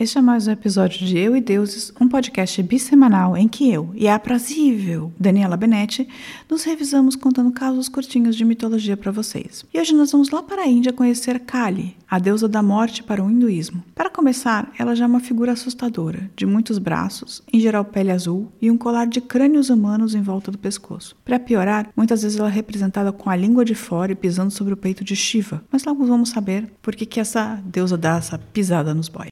Este é mais um episódio de Eu e Deuses, um podcast bissemanal em que eu e a aprazível Daniela Benetti nos revisamos contando casos curtinhos de mitologia para vocês. E hoje nós vamos lá para a Índia conhecer Kali, a deusa da morte para o hinduísmo. Para começar, ela já é uma figura assustadora, de muitos braços, em geral pele azul e um colar de crânios humanos em volta do pescoço. Para piorar, muitas vezes ela é representada com a língua de fora e pisando sobre o peito de Shiva. Mas logo vamos saber por que, que essa deusa dá essa pisada nos boys.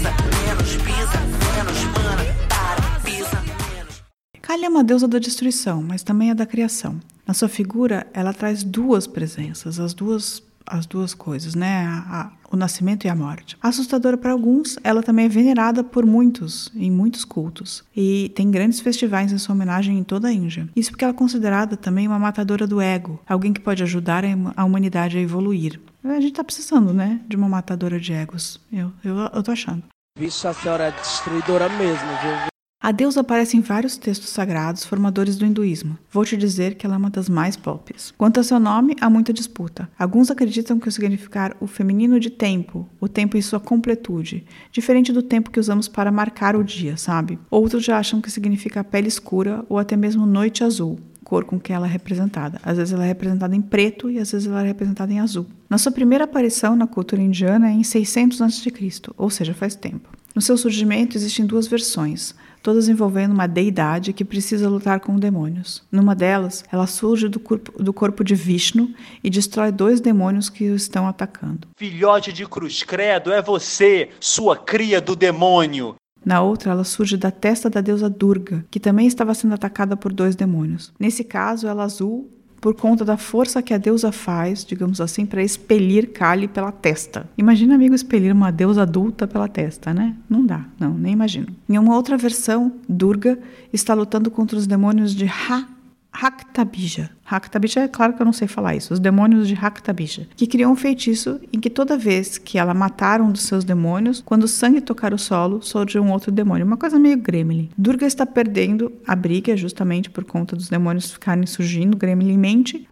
Pisa, menos pisa, menos mana, para, pisa, menos. Kali é uma deusa da destruição, mas também é da criação. Na sua figura, ela traz duas presenças, as duas as duas coisas, né? A, a, o nascimento e a morte. Assustadora para alguns, ela também é venerada por muitos, em muitos cultos. E tem grandes festivais em sua homenagem em toda a Índia. Isso porque ela é considerada também uma matadora do ego, alguém que pode ajudar a humanidade a evoluir. A gente tá precisando, né? De uma matadora de egos. Eu, eu, eu tô achando. Vixe, a senhora é destruidora mesmo, viu? A deusa aparece em vários textos sagrados formadores do hinduísmo. Vou te dizer que ela é uma das mais pop. Quanto a seu nome, há muita disputa. Alguns acreditam que o significar o feminino de tempo, o tempo em sua completude, diferente do tempo que usamos para marcar o dia, sabe? Outros já acham que significa pele escura ou até mesmo noite azul, cor com que ela é representada. Às vezes ela é representada em preto e às vezes ela é representada em azul. Na sua primeira aparição na cultura indiana é em 600 a.C., ou seja, faz tempo. No seu surgimento existem duas versões todas envolvendo uma deidade que precisa lutar com demônios. Numa delas, ela surge do corpo, do corpo de Vishnu e destrói dois demônios que o estão atacando. Filhote de cruz credo, é você, sua cria do demônio. Na outra, ela surge da testa da deusa Durga, que também estava sendo atacada por dois demônios. Nesse caso, ela azul por conta da força que a deusa faz, digamos assim, para expelir Kali pela testa. Imagina, amigo, expelir uma deusa adulta pela testa, né? Não dá, não, nem imagino. Em uma outra versão, Durga está lutando contra os demônios de Ha Haktabija. Haktabija é claro que eu não sei falar isso. Os demônios de Haktabija, que criam um feitiço em que toda vez que ela matar um dos seus demônios, quando o sangue tocar o solo, surge um outro demônio. Uma coisa meio gremlin. Durga está perdendo a briga justamente por conta dos demônios ficarem surgindo gremlinmente.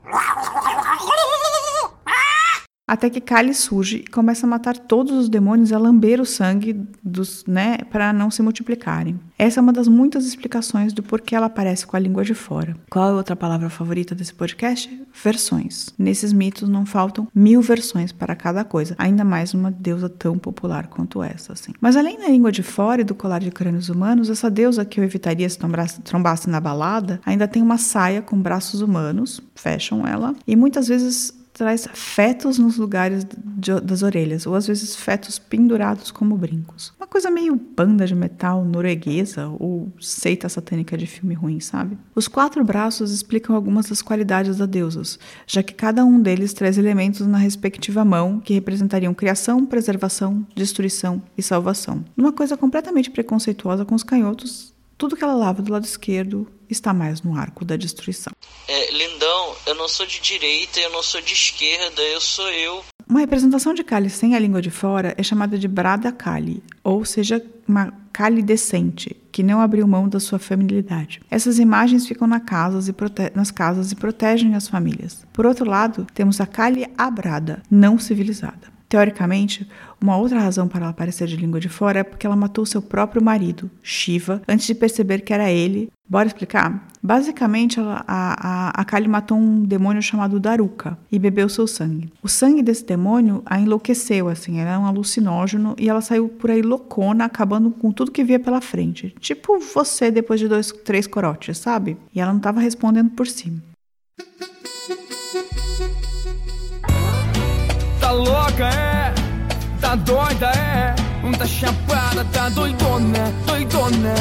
Até que Kali surge e começa a matar todos os demônios a lamber o sangue dos, né, para não se multiplicarem. Essa é uma das muitas explicações do porquê ela aparece com a língua de fora. Qual é outra palavra favorita desse podcast? Versões. Nesses mitos não faltam mil versões para cada coisa, ainda mais uma deusa tão popular quanto essa, assim. Mas além da língua de fora e do colar de crânios humanos, essa deusa que eu evitaria se trombasse na balada, ainda tem uma saia com braços humanos, fecham ela, e muitas vezes traz fetos nos lugares de, das orelhas, ou às vezes fetos pendurados como brincos. Uma coisa meio banda de metal norueguesa ou seita satânica de filme ruim, sabe? Os quatro braços explicam algumas das qualidades da deusas, já que cada um deles traz elementos na respectiva mão que representariam criação, preservação, destruição e salvação. Uma coisa completamente preconceituosa com os canhotos, tudo que ela lava do lado esquerdo está mais no arco da destruição. É, lindão, eu não sou de direita, eu não sou de esquerda, eu sou eu. Uma representação de Kali sem a língua de fora é chamada de Brada Kali, ou seja, uma Kali decente, que não abriu mão da sua feminilidade. Essas imagens ficam na casas nas casas e protegem as famílias. Por outro lado, temos a Kali Abrada, não civilizada. Teoricamente, uma outra razão para ela aparecer de língua de fora é porque ela matou seu próprio marido, Shiva, antes de perceber que era ele. Bora explicar? Basicamente, ela, a, a, a Kali matou um demônio chamado Daruka e bebeu seu sangue. O sangue desse demônio a enlouqueceu, assim, era um alucinógeno e ela saiu por aí loucona, acabando com tudo que via pela frente. Tipo você depois de dois, três corotes, sabe? E ela não estava respondendo por cima. Tá louca, é? Tá doida, é? Tá chapada, tá doidona, doidona.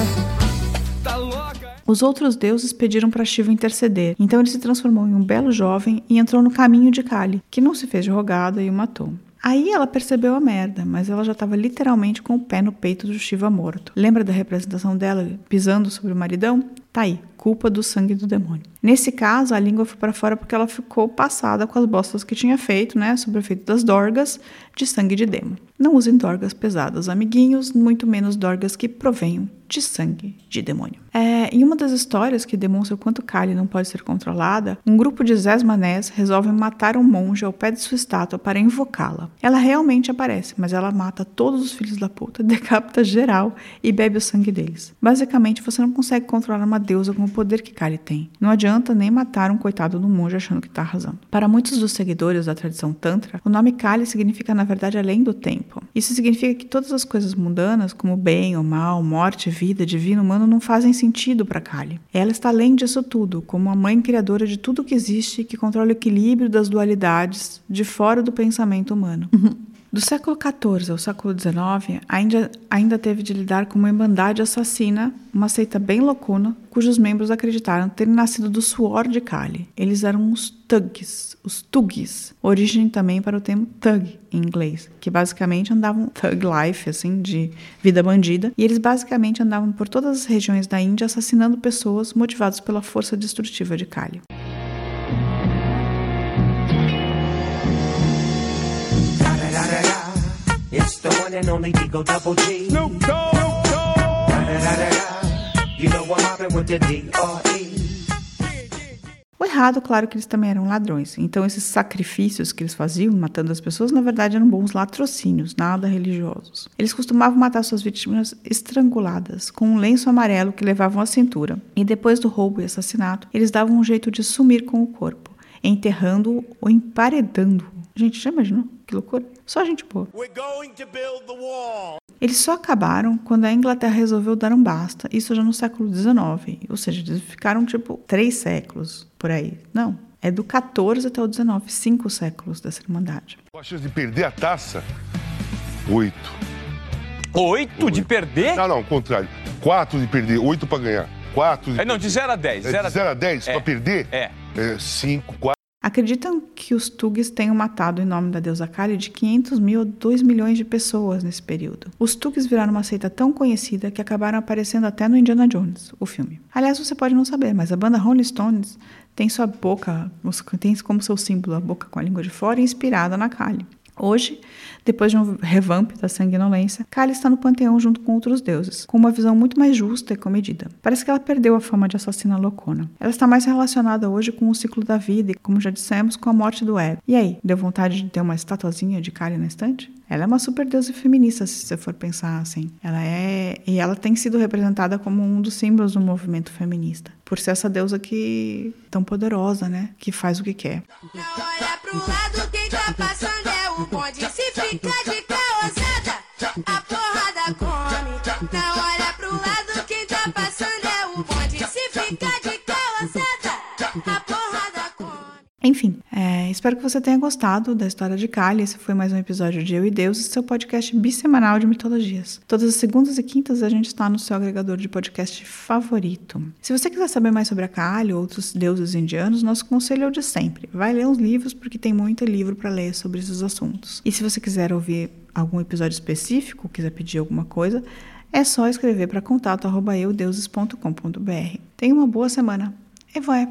Tá louca. Os outros deuses pediram para Shiva interceder, então ele se transformou em um belo jovem e entrou no caminho de Kali, que não se fez de rogada e o matou. Aí ela percebeu a merda, mas ela já estava literalmente com o pé no peito do Shiva morto. Lembra da representação dela pisando sobre o maridão? Tá aí, culpa do sangue do demônio. Nesse caso, a língua foi para fora porque ela ficou passada com as bostas que tinha feito, né, sobre o efeito das dorgas de sangue de demo. Não usem dorgas pesadas, amiguinhos, muito menos dorgas que provenham de sangue de demônio. É, em uma das histórias que demonstra o quanto Kali não pode ser controlada, um grupo de Zesmanés resolve matar um monge ao pé de sua estátua para invocá-la. Ela realmente aparece, mas ela mata todos os filhos da puta, decapita geral e bebe o sangue deles. Basicamente, você não consegue controlar uma deusa com o poder que Kali tem. Não adianta nem matar um coitado do monge achando que está arrasando. Para muitos dos seguidores da tradição Tantra, o nome Kali significa, na verdade, além do tempo. Isso significa que todas as coisas mundanas, como bem ou mal, morte, vida, divino, humano, não fazem sentido para Kali. Ela está além disso tudo, como a mãe criadora de tudo que existe que controla o equilíbrio das dualidades de fora do pensamento humano. Do século XIV ao século XIX, ainda, ainda teve de lidar com uma irmandade assassina, uma seita bem loucuna, cujos membros acreditaram terem nascido do suor de Kali. Eles eram os thugs, os tugis, origem também para o termo thug em inglês, que basicamente andavam thug life, assim, de vida bandida, e eles basicamente andavam por todas as regiões da Índia assassinando pessoas motivados pela força destrutiva de Kali. One and only Digo Double G. Snoop Dogg. You know I'm mobbing with the D-R-E. O errado, claro que eles também eram ladrões. Então, esses sacrifícios que eles faziam, matando as pessoas, na verdade eram bons latrocínios, nada religiosos. Eles costumavam matar suas vítimas estranguladas, com um lenço amarelo que levavam à cintura. E depois do roubo e assassinato, eles davam um jeito de sumir com o corpo, enterrando-o ou emparedando-o. Gente, já imaginou? Que loucura. Só gente boa. Eles só acabaram quando a Inglaterra resolveu dar um basta, isso já no século XIX. Ou seja, eles ficaram tipo três séculos por aí. Não, é do 14 até o 19, cinco séculos dessa irmandade. A chance de perder a taça? Oito. Oito de perder? Não, não, contrário. Quatro de perder, oito para ganhar. Quatro de É, não, de 0 a 10. É, de 0 a 10 É. para perder? É. É, cinco, quatro. Acreditam que os Tugs tenham matado em nome da deusa Kali de 500 mil a 2 milhões de pessoas nesse período. Os Tugs viraram uma seita tão conhecida que acabaram aparecendo até no Indiana Jones, o filme. Aliás, você pode não saber, mas a banda Rolling Stones tem sua boca, tem como seu símbolo a boca com a língua de fora inspirada na Kali. Hoje, depois de um revamp da sanguinolência, Kali está no panteão junto com outros deuses, com uma visão muito mais justa e comedida. Parece que ela perdeu a fama de assassina loucona. Ela está mais relacionada hoje com o ciclo da vida e, como já dissemos, com a morte do ego. E aí, deu vontade de ter uma estatuazinha de Kali na estante? Ela é uma super deusa feminista, se você for pensar assim. Ela é. E ela tem sido representada como um dos símbolos do movimento feminista. Por ser essa deusa que. tão poderosa, né? Que faz o que quer. Não olha pro lado, quem tá passando espero que você tenha gostado da história de Kali. Esse foi mais um episódio de Eu e Deus, seu podcast bissemanal de mitologias. Todas as segundas e quintas a gente está no seu agregador de podcast favorito. Se você quiser saber mais sobre a Kali ou outros deuses indianos, nosso conselho é o de sempre. Vai ler uns livros, porque tem muito livro para ler sobre esses assuntos. E se você quiser ouvir algum episódio específico, quiser pedir alguma coisa, é só escrever para contato@eudeuses.com.br. Tenha uma boa semana. E vai!